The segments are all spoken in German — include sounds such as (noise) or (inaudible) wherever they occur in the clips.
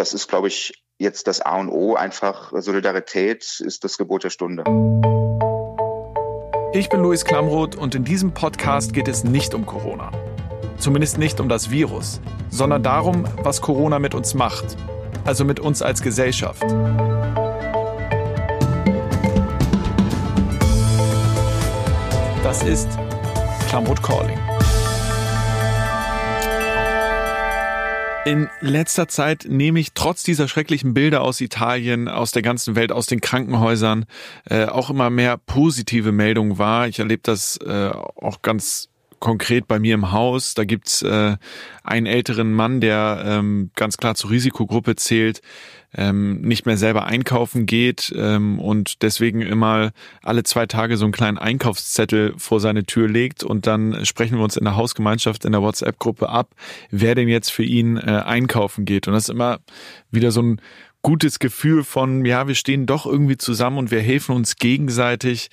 das ist, glaube ich, jetzt das A und O. Einfach Solidarität ist das Gebot der Stunde. Ich bin Luis Klamroth und in diesem Podcast geht es nicht um Corona. Zumindest nicht um das Virus, sondern darum, was Corona mit uns macht. Also mit uns als Gesellschaft. Das ist Klamroth Calling. In letzter Zeit nehme ich trotz dieser schrecklichen Bilder aus Italien, aus der ganzen Welt, aus den Krankenhäusern äh, auch immer mehr positive Meldungen wahr. Ich erlebe das äh, auch ganz konkret bei mir im Haus. Da gibt's äh, einen älteren Mann, der ähm, ganz klar zur Risikogruppe zählt, ähm, nicht mehr selber einkaufen geht ähm, und deswegen immer alle zwei Tage so einen kleinen Einkaufszettel vor seine Tür legt und dann sprechen wir uns in der Hausgemeinschaft in der WhatsApp-Gruppe ab, wer denn jetzt für ihn äh, einkaufen geht. Und das ist immer wieder so ein gutes Gefühl von, ja, wir stehen doch irgendwie zusammen und wir helfen uns gegenseitig.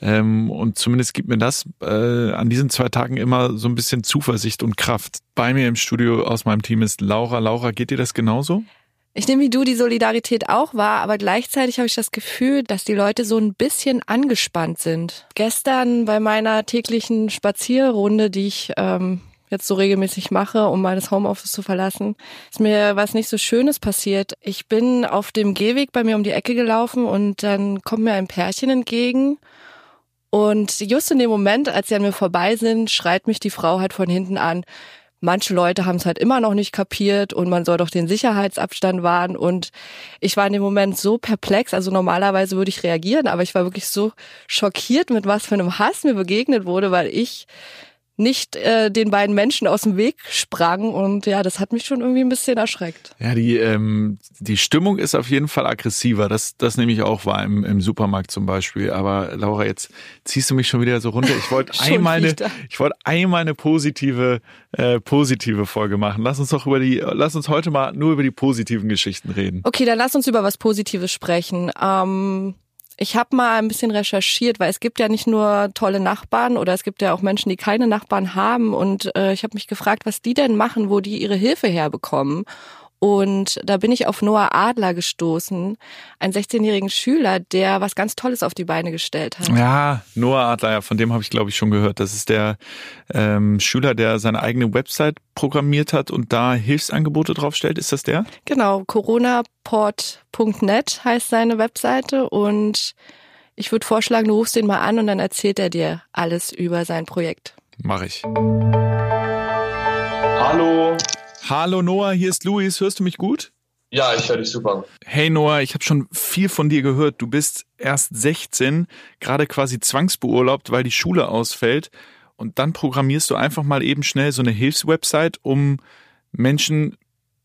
Ähm, und zumindest gibt mir das äh, an diesen zwei Tagen immer so ein bisschen Zuversicht und Kraft. Bei mir im Studio aus meinem Team ist Laura. Laura, geht dir das genauso? Ich nehme wie du die Solidarität auch wahr, aber gleichzeitig habe ich das Gefühl, dass die Leute so ein bisschen angespannt sind. Gestern bei meiner täglichen Spazierrunde, die ich ähm, jetzt so regelmäßig mache, um meines Homeoffice zu verlassen, ist mir was nicht so Schönes passiert. Ich bin auf dem Gehweg bei mir um die Ecke gelaufen und dann kommt mir ein Pärchen entgegen. Und just in dem Moment, als sie an mir vorbei sind, schreit mich die Frau halt von hinten an. Manche Leute haben es halt immer noch nicht kapiert und man soll doch den Sicherheitsabstand wahren. Und ich war in dem Moment so perplex. Also normalerweise würde ich reagieren, aber ich war wirklich so schockiert, mit was für einem Hass mir begegnet wurde, weil ich nicht äh, den beiden Menschen aus dem Weg sprang und ja, das hat mich schon irgendwie ein bisschen erschreckt. Ja, die ähm, die Stimmung ist auf jeden Fall aggressiver. Das das nehme ich auch wahr im, im Supermarkt zum Beispiel. Aber Laura, jetzt ziehst du mich schon wieder so runter. Ich wollte (laughs) einmal eine ich wollte einmal eine positive äh, positive Folge machen. Lass uns doch über die lass uns heute mal nur über die positiven Geschichten reden. Okay, dann lass uns über was Positives sprechen. Ähm ich habe mal ein bisschen recherchiert, weil es gibt ja nicht nur tolle Nachbarn oder es gibt ja auch Menschen, die keine Nachbarn haben. Und äh, ich habe mich gefragt, was die denn machen, wo die ihre Hilfe herbekommen. Und da bin ich auf Noah Adler gestoßen, einen 16-jährigen Schüler, der was ganz Tolles auf die Beine gestellt hat. Ja, Noah Adler, ja, von dem habe ich, glaube ich, schon gehört. Das ist der ähm, Schüler, der seine eigene Website programmiert hat und da Hilfsangebote draufstellt. Ist das der? Genau, coronaport.net heißt seine Webseite und ich würde vorschlagen, du rufst ihn mal an und dann erzählt er dir alles über sein Projekt. Mache ich. Hallo. Hallo Noah, hier ist Luis. Hörst du mich gut? Ja, ich höre dich super. Hey Noah, ich habe schon viel von dir gehört. Du bist erst 16, gerade quasi zwangsbeurlaubt, weil die Schule ausfällt. Und dann programmierst du einfach mal eben schnell so eine Hilfswebsite, um Menschen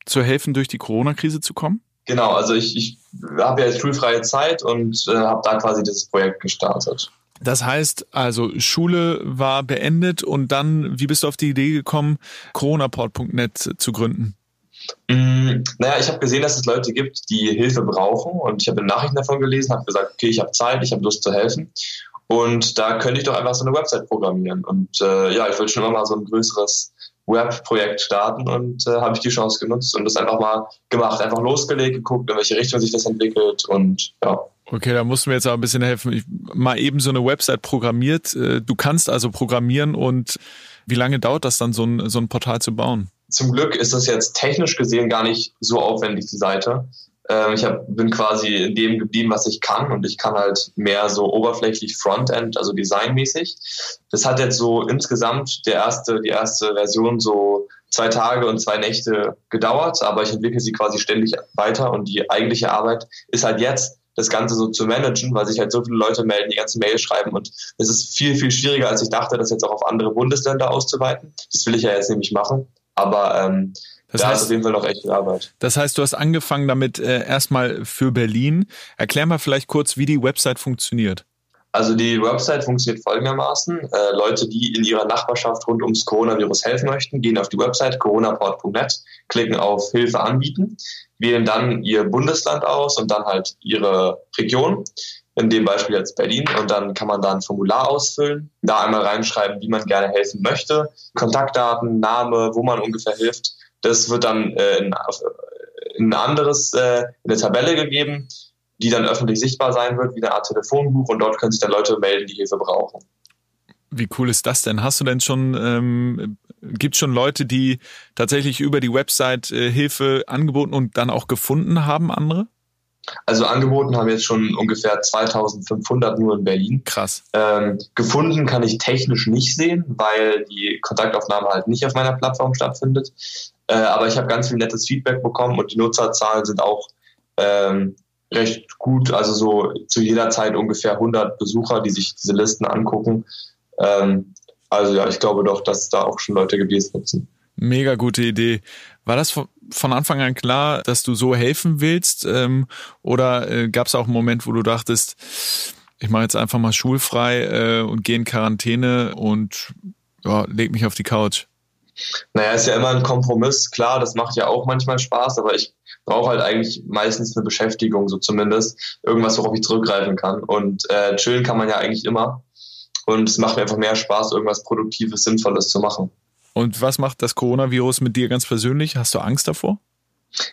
zu helfen, durch die Corona-Krise zu kommen? Genau, also ich, ich habe ja jetzt schulfreie Zeit und äh, habe da quasi dieses Projekt gestartet. Das heißt also, Schule war beendet und dann, wie bist du auf die Idee gekommen, coronaport.net zu gründen? Mm, naja, ich habe gesehen, dass es Leute gibt, die Hilfe brauchen und ich habe Nachrichten davon gelesen, habe gesagt, okay, ich habe Zeit, ich habe Lust zu helfen und da könnte ich doch einfach so eine Website programmieren und äh, ja, ich wollte schon immer mal so ein größeres Web-Projekt starten und äh, habe ich die Chance genutzt und das einfach mal gemacht, einfach losgelegt, geguckt, in welche Richtung sich das entwickelt und ja. Okay, da musst du mir jetzt auch ein bisschen helfen. Ich, mal eben so eine Website programmiert. Äh, du kannst also programmieren und wie lange dauert das dann, so ein, so ein Portal zu bauen? Zum Glück ist das jetzt technisch gesehen gar nicht so aufwendig, die Seite. Ähm, ich hab, bin quasi in dem geblieben, was ich kann und ich kann halt mehr so oberflächlich Frontend, also designmäßig. Das hat jetzt so insgesamt der erste, die erste Version so zwei Tage und zwei Nächte gedauert, aber ich entwickle sie quasi ständig weiter und die eigentliche Arbeit ist halt jetzt das Ganze so zu managen, weil sich halt so viele Leute melden, die ganze Mail schreiben und es ist viel, viel schwieriger, als ich dachte, das jetzt auch auf andere Bundesländer auszuweiten. Das will ich ja jetzt nämlich machen, aber ähm, das da heißt, ist auf jeden Fall noch echt viel Arbeit. Das heißt, du hast angefangen damit äh, erstmal für Berlin. Erklär mal vielleicht kurz, wie die Website funktioniert. Also die Website funktioniert folgendermaßen. Äh, Leute, die in ihrer Nachbarschaft rund ums Coronavirus helfen möchten, gehen auf die Website coronaport.net, klicken auf Hilfe anbieten, wählen dann ihr Bundesland aus und dann halt ihre Region. In dem Beispiel jetzt Berlin. Und dann kann man da ein Formular ausfüllen, da einmal reinschreiben, wie man gerne helfen möchte, Kontaktdaten, Name, wo man ungefähr hilft. Das wird dann äh, in, ein anderes, äh, eine Tabelle gegeben, die dann öffentlich sichtbar sein wird, wie eine Art Telefonbuch und dort können sich dann Leute melden, die Hilfe brauchen. Wie cool ist das denn? Hast du denn schon, ähm, gibt schon Leute, die tatsächlich über die Website äh, Hilfe angeboten und dann auch gefunden haben, andere? Also angeboten haben jetzt schon ungefähr 2500 nur in Berlin. Krass. Ähm, gefunden kann ich technisch nicht sehen, weil die Kontaktaufnahme halt nicht auf meiner Plattform stattfindet. Äh, aber ich habe ganz viel nettes Feedback bekommen und die Nutzerzahlen sind auch ähm, recht gut. Also so zu jeder Zeit ungefähr 100 Besucher, die sich diese Listen angucken. Ähm, also ja, ich glaube doch, dass da auch schon Leute es nutzen. Mega gute Idee. War das von Anfang an klar, dass du so helfen willst? Ähm, oder äh, gab es auch einen Moment, wo du dachtest, ich mache jetzt einfach mal schulfrei äh, und gehe in Quarantäne und ja, leg mich auf die Couch? Naja, ist ja immer ein Kompromiss. Klar, das macht ja auch manchmal Spaß, aber ich brauche halt eigentlich meistens eine Beschäftigung, so zumindest. Irgendwas, worauf ich zurückgreifen kann. Und äh, chillen kann man ja eigentlich immer. Und es macht mir einfach mehr Spaß, irgendwas Produktives, Sinnvolles zu machen. Und was macht das Coronavirus mit dir ganz persönlich? Hast du Angst davor?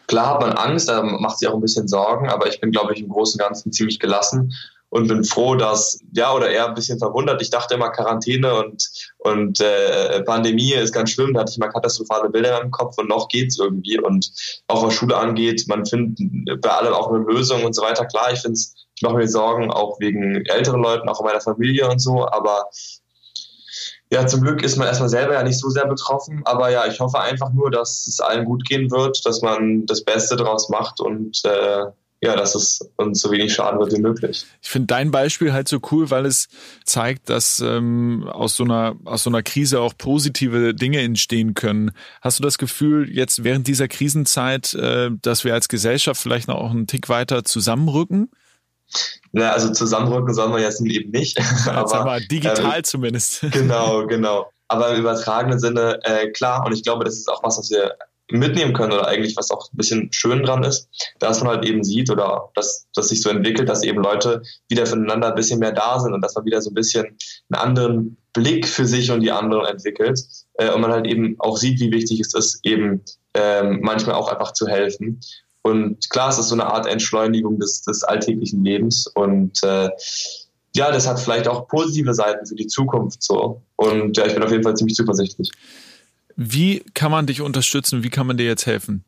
Klar hat man Angst, da macht sich auch ein bisschen Sorgen, aber ich bin, glaube ich, im Großen und Ganzen ziemlich gelassen und bin froh, dass, ja, oder eher ein bisschen verwundert. Ich dachte immer, Quarantäne und, und äh, Pandemie ist ganz schlimm. Da hatte ich mal katastrophale Bilder im Kopf und noch geht's irgendwie. Und auch was Schule angeht, man findet bei allem auch eine Lösung und so weiter. Klar, ich finde ich mache mir Sorgen auch wegen älteren Leuten, auch in meiner Familie und so, aber ja, zum Glück ist man erstmal selber ja nicht so sehr betroffen, aber ja, ich hoffe einfach nur, dass es allen gut gehen wird, dass man das Beste draus macht und äh, ja, dass es uns so wenig schaden wird wie möglich. Ich finde dein Beispiel halt so cool, weil es zeigt, dass ähm, aus so einer aus so einer Krise auch positive Dinge entstehen können. Hast du das Gefühl jetzt während dieser Krisenzeit, äh, dass wir als Gesellschaft vielleicht noch auch einen Tick weiter zusammenrücken? Na, also zusammenrücken sollen wir jetzt eben nicht. (laughs) aber, aber digital äh, zumindest. (laughs) Genau, genau. Aber im übertragenen Sinne, äh, klar, und ich glaube, das ist auch was, was wir mitnehmen können oder eigentlich was auch ein bisschen schön dran ist, dass man halt eben sieht oder dass das sich so entwickelt, dass eben Leute wieder füreinander ein bisschen mehr da sind und dass man wieder so ein bisschen einen anderen Blick für sich und die anderen entwickelt äh, und man halt eben auch sieht, wie wichtig es ist, eben ähm, manchmal auch einfach zu helfen und klar, es ist so eine Art Entschleunigung des, des alltäglichen Lebens und äh, ja, das hat vielleicht auch positive Seiten für die Zukunft so. Und ja, ich bin auf jeden Fall ziemlich zuversichtlich. Wie kann man dich unterstützen? Wie kann man dir jetzt helfen?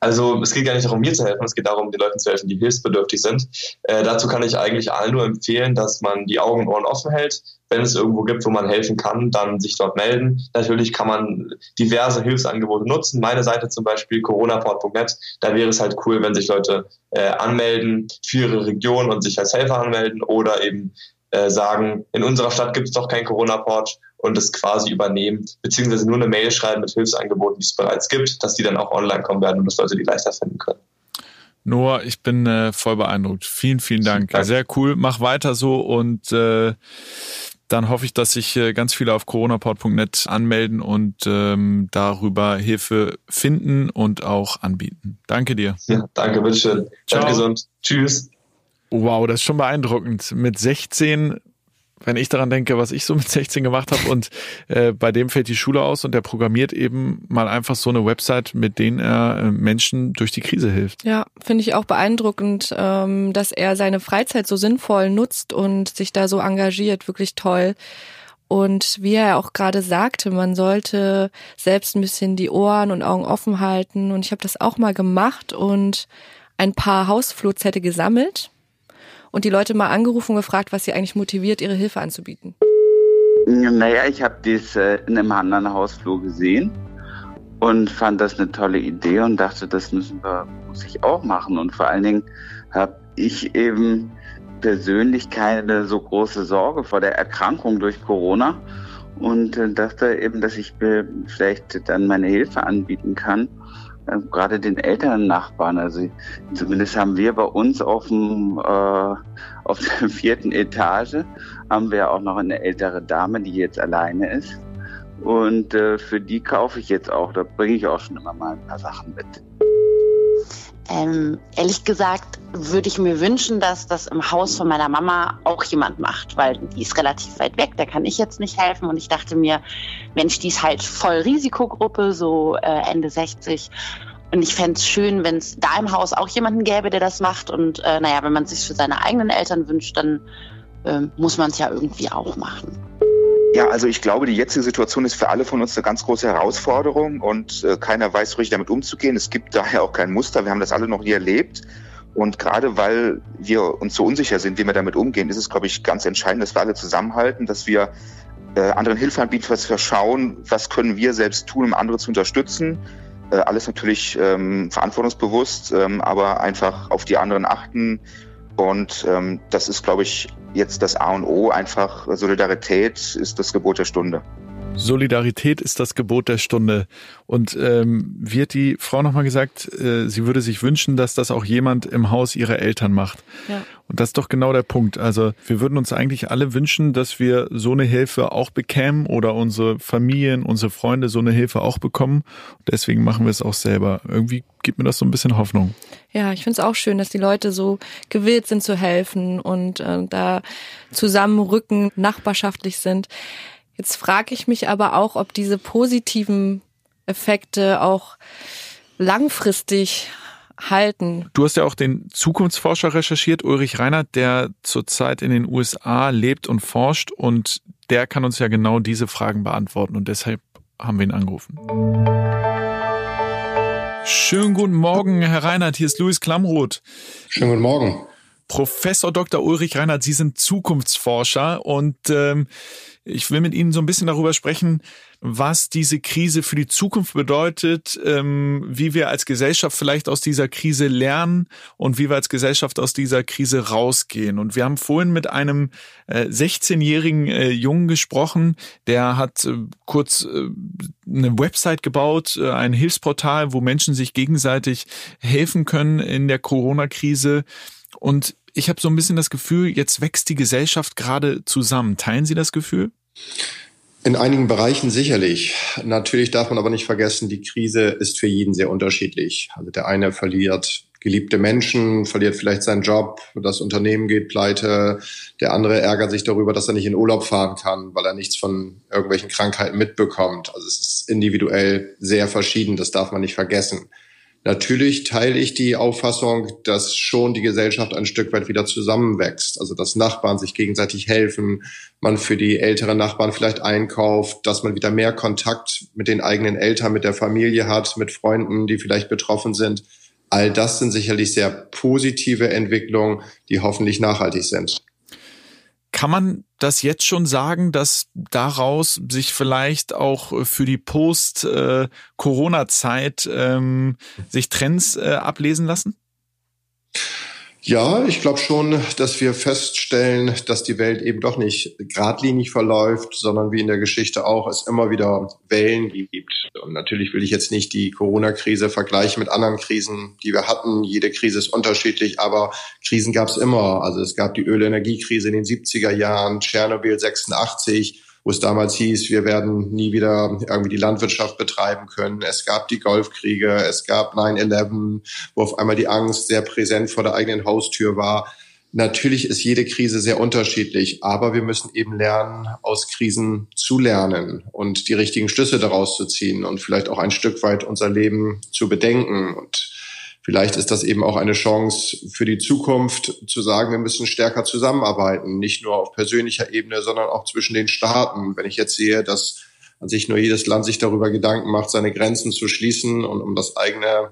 Also es geht gar nicht darum, mir zu helfen, es geht darum, den Leuten zu helfen, die hilfsbedürftig sind. Äh, dazu kann ich eigentlich allen nur empfehlen, dass man die Augen und Ohren offen hält. Wenn es irgendwo gibt, wo man helfen kann, dann sich dort melden. Natürlich kann man diverse Hilfsangebote nutzen. Meine Seite zum Beispiel coronaport.net, da wäre es halt cool, wenn sich Leute äh, anmelden für ihre Region und sich als Helfer anmelden oder eben äh, sagen, in unserer Stadt gibt es doch kein Corona-Port und es quasi übernehmen, beziehungsweise nur eine Mail schreiben mit Hilfsangeboten, die es bereits gibt, dass die dann auch online kommen werden und dass Leute die leichter finden können. Noah, ich bin äh, voll beeindruckt. Vielen, vielen Dank. Danke. Sehr cool. Mach weiter so und äh, dann hoffe ich, dass sich äh, ganz viele auf coronaport.net anmelden und ähm, darüber Hilfe finden und auch anbieten. Danke dir. Ja, danke, bitteschön. Ciao. gesund. Tschüss. Wow, das ist schon beeindruckend. Mit 16 wenn ich daran denke, was ich so mit (laughs) 16 gemacht habe und äh, bei dem fällt die Schule aus und der programmiert eben mal einfach so eine Website, mit denen er äh, Menschen durch die Krise hilft. Ja, finde ich auch beeindruckend, ähm, dass er seine Freizeit so sinnvoll nutzt und sich da so engagiert, wirklich toll. Und wie er auch gerade sagte, man sollte selbst ein bisschen die Ohren und Augen offen halten. Und ich habe das auch mal gemacht und ein paar Hausflohzettel gesammelt und die Leute mal angerufen und gefragt, was sie eigentlich motiviert, ihre Hilfe anzubieten? Naja, ich habe dies äh, in einem anderen Hausflur gesehen und fand das eine tolle Idee und dachte, das müssen wir, muss ich auch machen. Und vor allen Dingen habe ich eben persönlich keine so große Sorge vor der Erkrankung durch Corona und äh, dachte eben, dass ich vielleicht dann meine Hilfe anbieten kann äh, gerade den älteren Nachbarn. Also zumindest haben wir bei uns auf dem äh, auf der (laughs) vierten Etage haben wir auch noch eine ältere Dame, die jetzt alleine ist. Und äh, für die kaufe ich jetzt auch, da bringe ich auch schon immer mal ein paar Sachen mit. Ähm, ehrlich gesagt würde ich mir wünschen, dass das im Haus von meiner Mama auch jemand macht, weil die ist relativ weit weg, da kann ich jetzt nicht helfen. Und ich dachte mir, Mensch, die ist halt voll Risikogruppe, so äh, Ende 60. Und ich fände es schön, wenn es da im Haus auch jemanden gäbe, der das macht. Und äh, naja, wenn man es sich für seine eigenen Eltern wünscht, dann äh, muss man es ja irgendwie auch machen. Ja, also ich glaube, die jetzige Situation ist für alle von uns eine ganz große Herausforderung und äh, keiner weiß richtig damit umzugehen. Es gibt (laughs) daher auch kein Muster. Wir haben das alle noch nie erlebt. Und gerade weil wir uns so unsicher sind, wie wir damit umgehen, ist es, glaube ich, ganz entscheidend, dass wir alle zusammenhalten, dass wir äh, anderen Hilfe anbieten, dass wir schauen, was können wir selbst tun, um andere zu unterstützen. Äh, alles natürlich ähm, verantwortungsbewusst, ähm, aber einfach auf die anderen achten. Und ähm, das ist, glaube ich, jetzt das A und O. Einfach Solidarität ist das Gebot der Stunde. Solidarität ist das Gebot der Stunde. Und ähm, wird die Frau nochmal gesagt, äh, sie würde sich wünschen, dass das auch jemand im Haus ihrer Eltern macht. Ja. Und das ist doch genau der Punkt. Also wir würden uns eigentlich alle wünschen, dass wir so eine Hilfe auch bekämen oder unsere Familien, unsere Freunde so eine Hilfe auch bekommen. Und deswegen machen wir es auch selber. Irgendwie gibt mir das so ein bisschen Hoffnung. Ja, ich finde es auch schön, dass die Leute so gewillt sind zu helfen und äh, da zusammenrücken, nachbarschaftlich sind. Jetzt frage ich mich aber auch, ob diese positiven Effekte auch langfristig halten. Du hast ja auch den Zukunftsforscher recherchiert, Ulrich Reinhardt, der zurzeit in den USA lebt und forscht und der kann uns ja genau diese Fragen beantworten und deshalb haben wir ihn angerufen. Schönen guten Morgen, Herr Reinhardt, hier ist Luis Klamroth. Schönen guten Morgen. Professor Dr. Ulrich Reinhardt, Sie sind Zukunftsforscher und ähm, ich will mit Ihnen so ein bisschen darüber sprechen, was diese Krise für die Zukunft bedeutet, ähm, wie wir als Gesellschaft vielleicht aus dieser Krise lernen und wie wir als Gesellschaft aus dieser Krise rausgehen. Und wir haben vorhin mit einem äh, 16-jährigen äh, Jungen gesprochen, der hat äh, kurz äh, eine Website gebaut, äh, ein Hilfsportal, wo Menschen sich gegenseitig helfen können in der Corona-Krise. Und ich habe so ein bisschen das Gefühl, jetzt wächst die Gesellschaft gerade zusammen. Teilen Sie das Gefühl? In einigen Bereichen sicherlich. Natürlich darf man aber nicht vergessen, die Krise ist für jeden sehr unterschiedlich. Also der eine verliert geliebte Menschen, verliert vielleicht seinen Job, das Unternehmen geht pleite, der andere ärgert sich darüber, dass er nicht in Urlaub fahren kann, weil er nichts von irgendwelchen Krankheiten mitbekommt. Also es ist individuell sehr verschieden, das darf man nicht vergessen. Natürlich teile ich die Auffassung, dass schon die Gesellschaft ein Stück weit wieder zusammenwächst. Also dass Nachbarn sich gegenseitig helfen, man für die älteren Nachbarn vielleicht einkauft, dass man wieder mehr Kontakt mit den eigenen Eltern, mit der Familie hat, mit Freunden, die vielleicht betroffen sind. All das sind sicherlich sehr positive Entwicklungen, die hoffentlich nachhaltig sind. Kann man das jetzt schon sagen, dass daraus sich vielleicht auch für die Post-Corona-Zeit ähm, sich Trends äh, ablesen lassen? Ja, ich glaube schon, dass wir feststellen, dass die Welt eben doch nicht geradlinig verläuft, sondern wie in der Geschichte auch es immer wieder Wellen gibt. Und natürlich will ich jetzt nicht die Corona-Krise vergleichen mit anderen Krisen, die wir hatten. Jede Krise ist unterschiedlich, aber Krisen gab es immer. Also es gab die Ölenergiekrise in den 70er Jahren, Tschernobyl 86, wo es damals hieß, wir werden nie wieder irgendwie die Landwirtschaft betreiben können. Es gab die Golfkriege, es gab 9-11, wo auf einmal die Angst sehr präsent vor der eigenen Haustür war. Natürlich ist jede Krise sehr unterschiedlich, aber wir müssen eben lernen, aus Krisen zu lernen und die richtigen Schlüsse daraus zu ziehen und vielleicht auch ein Stück weit unser Leben zu bedenken. Und Vielleicht ist das eben auch eine Chance für die Zukunft zu sagen, wir müssen stärker zusammenarbeiten, nicht nur auf persönlicher Ebene, sondern auch zwischen den Staaten. Wenn ich jetzt sehe, dass an sich nur jedes Land sich darüber Gedanken macht, seine Grenzen zu schließen und um das eigene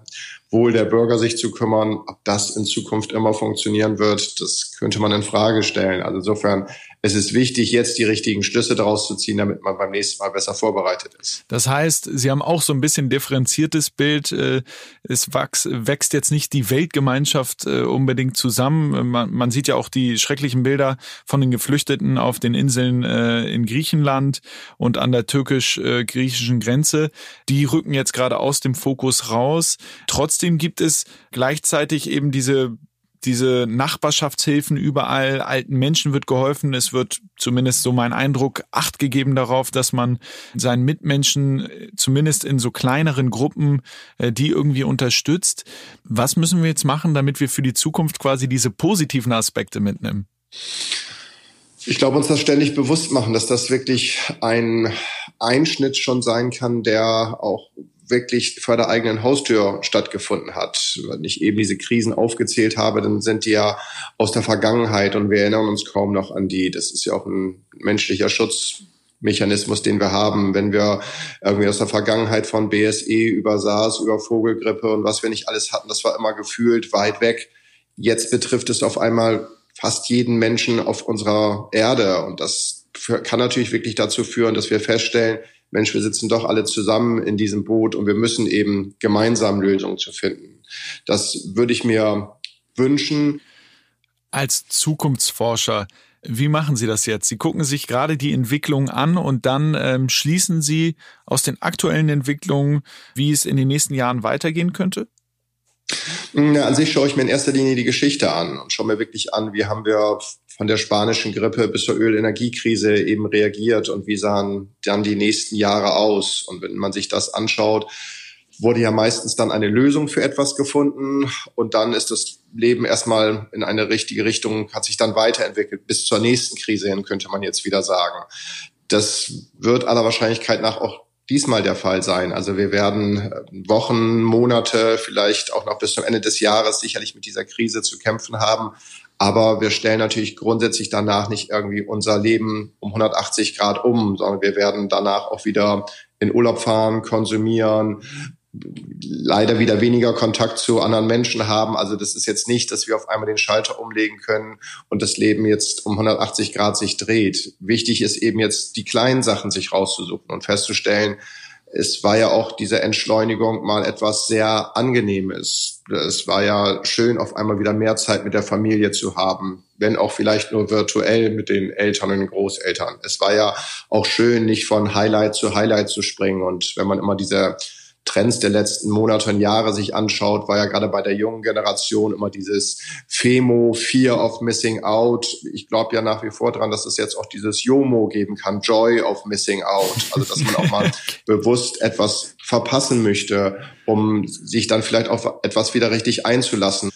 Wohl der Bürger sich zu kümmern, ob das in Zukunft immer funktionieren wird, das könnte man in Frage stellen. Also insofern es ist wichtig, jetzt die richtigen Schlüsse daraus zu ziehen, damit man beim nächsten Mal besser vorbereitet ist. Das heißt, Sie haben auch so ein bisschen differenziertes Bild. Äh, es wächst jetzt nicht die Weltgemeinschaft äh, unbedingt zusammen. Man sieht ja auch die schrecklichen Bilder von den Geflüchteten auf den Inseln äh, in Griechenland und an der türkisch-griechischen Grenze. Die rücken jetzt gerade aus dem Fokus raus. Trotzdem gibt es gleichzeitig eben diese diese Nachbarschaftshilfen überall, alten Menschen wird geholfen. Es wird zumindest so mein Eindruck Acht gegeben darauf, dass man seinen Mitmenschen zumindest in so kleineren Gruppen äh, die irgendwie unterstützt. Was müssen wir jetzt machen, damit wir für die Zukunft quasi diese positiven Aspekte mitnehmen? Ich glaube, uns das ständig bewusst machen, dass das wirklich ein Einschnitt schon sein kann, der auch wirklich vor der eigenen Haustür stattgefunden hat. Wenn ich eben diese Krisen aufgezählt habe, dann sind die ja aus der Vergangenheit und wir erinnern uns kaum noch an die. Das ist ja auch ein menschlicher Schutzmechanismus, den wir haben, wenn wir irgendwie aus der Vergangenheit von BSE über SARS, über Vogelgrippe und was wir nicht alles hatten, das war immer gefühlt weit weg. Jetzt betrifft es auf einmal fast jeden Menschen auf unserer Erde und das kann natürlich wirklich dazu führen, dass wir feststellen, Mensch, wir sitzen doch alle zusammen in diesem Boot und wir müssen eben gemeinsam Lösungen zu finden. Das würde ich mir wünschen. Als Zukunftsforscher, wie machen Sie das jetzt? Sie gucken sich gerade die Entwicklung an und dann ähm, schließen Sie aus den aktuellen Entwicklungen, wie es in den nächsten Jahren weitergehen könnte? Ja, an sich schaue ich mir in erster Linie die Geschichte an und schaue mir wirklich an, wie haben wir von der spanischen Grippe bis zur Ölenergiekrise eben reagiert und wie sahen dann die nächsten Jahre aus. Und wenn man sich das anschaut, wurde ja meistens dann eine Lösung für etwas gefunden und dann ist das Leben erstmal in eine richtige Richtung, hat sich dann weiterentwickelt bis zur nächsten Krise hin, könnte man jetzt wieder sagen. Das wird aller Wahrscheinlichkeit nach auch diesmal der Fall sein. Also wir werden äh, Wochen, Monate, vielleicht auch noch bis zum Ende des Jahres sicherlich mit dieser Krise zu kämpfen haben. Aber wir stellen natürlich grundsätzlich danach nicht irgendwie unser Leben um 180 Grad um, sondern wir werden danach auch wieder in Urlaub fahren, konsumieren, leider wieder weniger Kontakt zu anderen Menschen haben. Also das ist jetzt nicht, dass wir auf einmal den Schalter umlegen können und das Leben jetzt um 180 Grad sich dreht. Wichtig ist eben jetzt die kleinen Sachen sich rauszusuchen und festzustellen, es war ja auch diese Entschleunigung mal etwas sehr angenehmes. Es war ja schön, auf einmal wieder mehr Zeit mit der Familie zu haben, wenn auch vielleicht nur virtuell mit den Eltern und den Großeltern. Es war ja auch schön, nicht von Highlight zu Highlight zu springen. Und wenn man immer diese Trends der letzten Monate und Jahre sich anschaut, war ja gerade bei der jungen Generation immer dieses FEMO, Fear of Missing Out. Ich glaube ja nach wie vor dran, dass es jetzt auch dieses JOMO geben kann, Joy of Missing Out. Also dass man auch mal (laughs) bewusst etwas verpassen möchte, um sich dann vielleicht auf etwas wieder richtig einzulassen.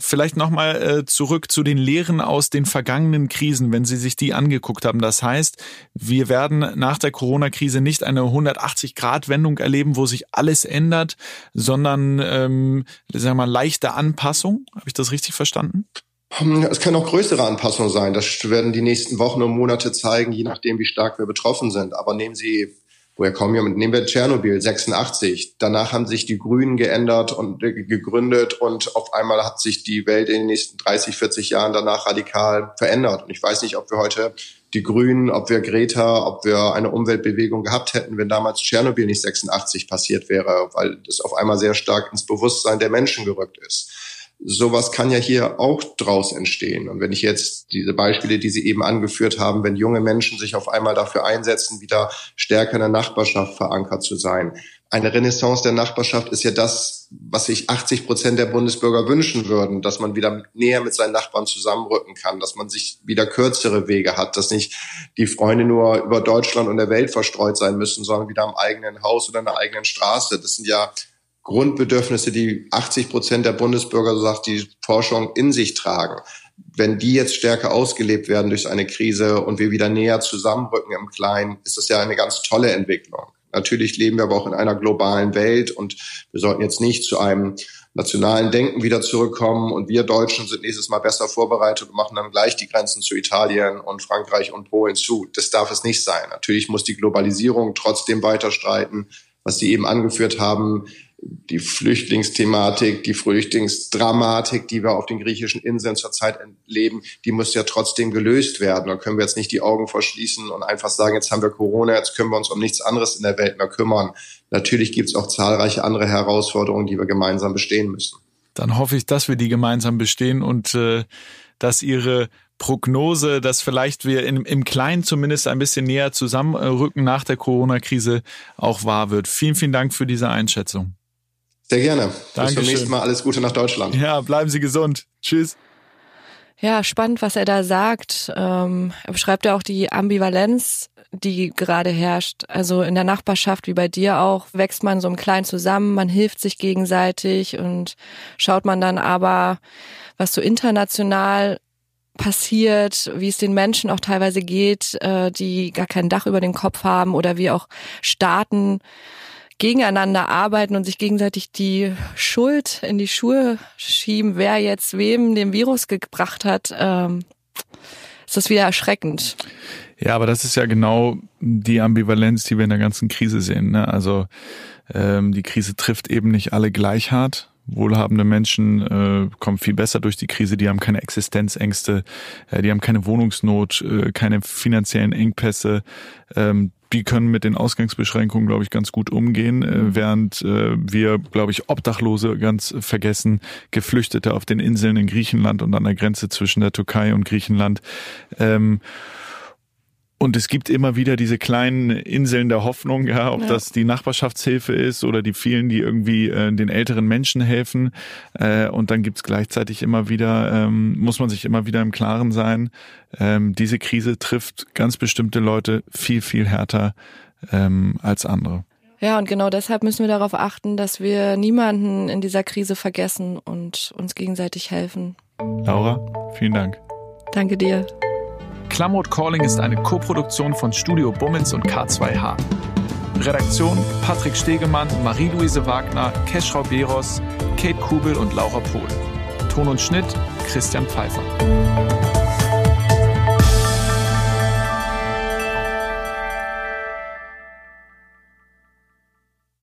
Vielleicht nochmal äh, zurück zu den Lehren aus den vergangenen Krisen, wenn Sie sich die angeguckt haben. Das heißt, wir werden nach der Corona-Krise nicht eine 180-Grad-Wendung erleben, wo sich alles ändert, sondern ähm, sagen wir mal leichte Anpassung. Habe ich das richtig verstanden? Hm, es kann auch größere Anpassungen sein. Das werden die nächsten Wochen und Monate zeigen, je nachdem, wie stark wir betroffen sind. Aber nehmen Sie woher kommen wir mit, nehmen wir Tschernobyl 86. Danach haben sich die Grünen geändert und äh, gegründet und auf einmal hat sich die Welt in den nächsten 30, 40 Jahren danach radikal verändert. Und ich weiß nicht, ob wir heute die Grünen, ob wir Greta, ob wir eine Umweltbewegung gehabt hätten, wenn damals Tschernobyl nicht 86 passiert wäre, weil das auf einmal sehr stark ins Bewusstsein der Menschen gerückt ist sowas kann ja hier auch draus entstehen. Und wenn ich jetzt diese Beispiele, die Sie eben angeführt haben, wenn junge Menschen sich auf einmal dafür einsetzen, wieder stärker in der Nachbarschaft verankert zu sein. Eine Renaissance der Nachbarschaft ist ja das, was sich 80 Prozent der Bundesbürger wünschen würden, dass man wieder näher mit seinen Nachbarn zusammenrücken kann, dass man sich wieder kürzere Wege hat, dass nicht die Freunde nur über Deutschland und der Welt verstreut sein müssen, sondern wieder am eigenen Haus oder in der eigenen Straße. Das sind ja Grundbedürfnisse, die 80 Prozent der Bundesbürger, so sagt die Forschung, in sich tragen. Wenn die jetzt stärker ausgelebt werden durch eine Krise und wir wieder näher zusammenrücken im Kleinen, ist das ja eine ganz tolle Entwicklung. Natürlich leben wir aber auch in einer globalen Welt und wir sollten jetzt nicht zu einem nationalen Denken wieder zurückkommen und wir Deutschen sind nächstes Mal besser vorbereitet und machen dann gleich die Grenzen zu Italien und Frankreich und Polen zu. Das darf es nicht sein. Natürlich muss die Globalisierung trotzdem weiter streiten, was Sie eben angeführt haben die Flüchtlingsthematik, die Flüchtlingsdramatik, die wir auf den griechischen Inseln zurzeit erleben, die muss ja trotzdem gelöst werden. Da können wir jetzt nicht die Augen verschließen und einfach sagen, jetzt haben wir Corona, jetzt können wir uns um nichts anderes in der Welt mehr kümmern. Natürlich gibt es auch zahlreiche andere Herausforderungen, die wir gemeinsam bestehen müssen. Dann hoffe ich, dass wir die gemeinsam bestehen und äh, dass Ihre Prognose, dass vielleicht wir in, im Kleinen zumindest ein bisschen näher zusammenrücken nach der Corona-Krise auch wahr wird. Vielen, vielen Dank für diese Einschätzung. Sehr gerne. Dankeschön. Bis zum nächsten Mal. Alles Gute nach Deutschland. Ja, bleiben Sie gesund. Tschüss. Ja, spannend, was er da sagt. Ähm, er beschreibt ja auch die Ambivalenz, die gerade herrscht. Also in der Nachbarschaft, wie bei dir auch, wächst man so im Kleinen zusammen, man hilft sich gegenseitig und schaut man dann aber, was so international passiert, wie es den Menschen auch teilweise geht, äh, die gar kein Dach über dem Kopf haben oder wie auch Staaten gegeneinander arbeiten und sich gegenseitig die Schuld in die Schuhe schieben, wer jetzt wem den Virus gebracht hat, ähm, ist das wieder erschreckend. Ja, aber das ist ja genau die Ambivalenz, die wir in der ganzen Krise sehen. Ne? Also ähm, die Krise trifft eben nicht alle gleich hart. Wohlhabende Menschen äh, kommen viel besser durch die Krise, die haben keine Existenzängste, äh, die haben keine Wohnungsnot, äh, keine finanziellen Engpässe, ähm, die können mit den Ausgangsbeschränkungen, glaube ich, ganz gut umgehen, äh, während äh, wir, glaube ich, Obdachlose ganz vergessen, Geflüchtete auf den Inseln in Griechenland und an der Grenze zwischen der Türkei und Griechenland. Ähm, und es gibt immer wieder diese kleinen Inseln der Hoffnung, ja, ob ja. das die Nachbarschaftshilfe ist oder die vielen, die irgendwie äh, den älteren Menschen helfen. Äh, und dann gibt's gleichzeitig immer wieder, ähm, muss man sich immer wieder im Klaren sein, ähm, diese Krise trifft ganz bestimmte Leute viel, viel härter ähm, als andere. Ja, und genau deshalb müssen wir darauf achten, dass wir niemanden in dieser Krise vergessen und uns gegenseitig helfen. Laura, vielen Dank. Danke dir. Klamroth Calling ist eine Koproduktion von Studio Bummens und K2H. Redaktion Patrick Stegemann, Marie-Louise Wagner, Keschrau Beros, Kate Kubel und Laura Pohl. Ton und Schnitt Christian Pfeiffer.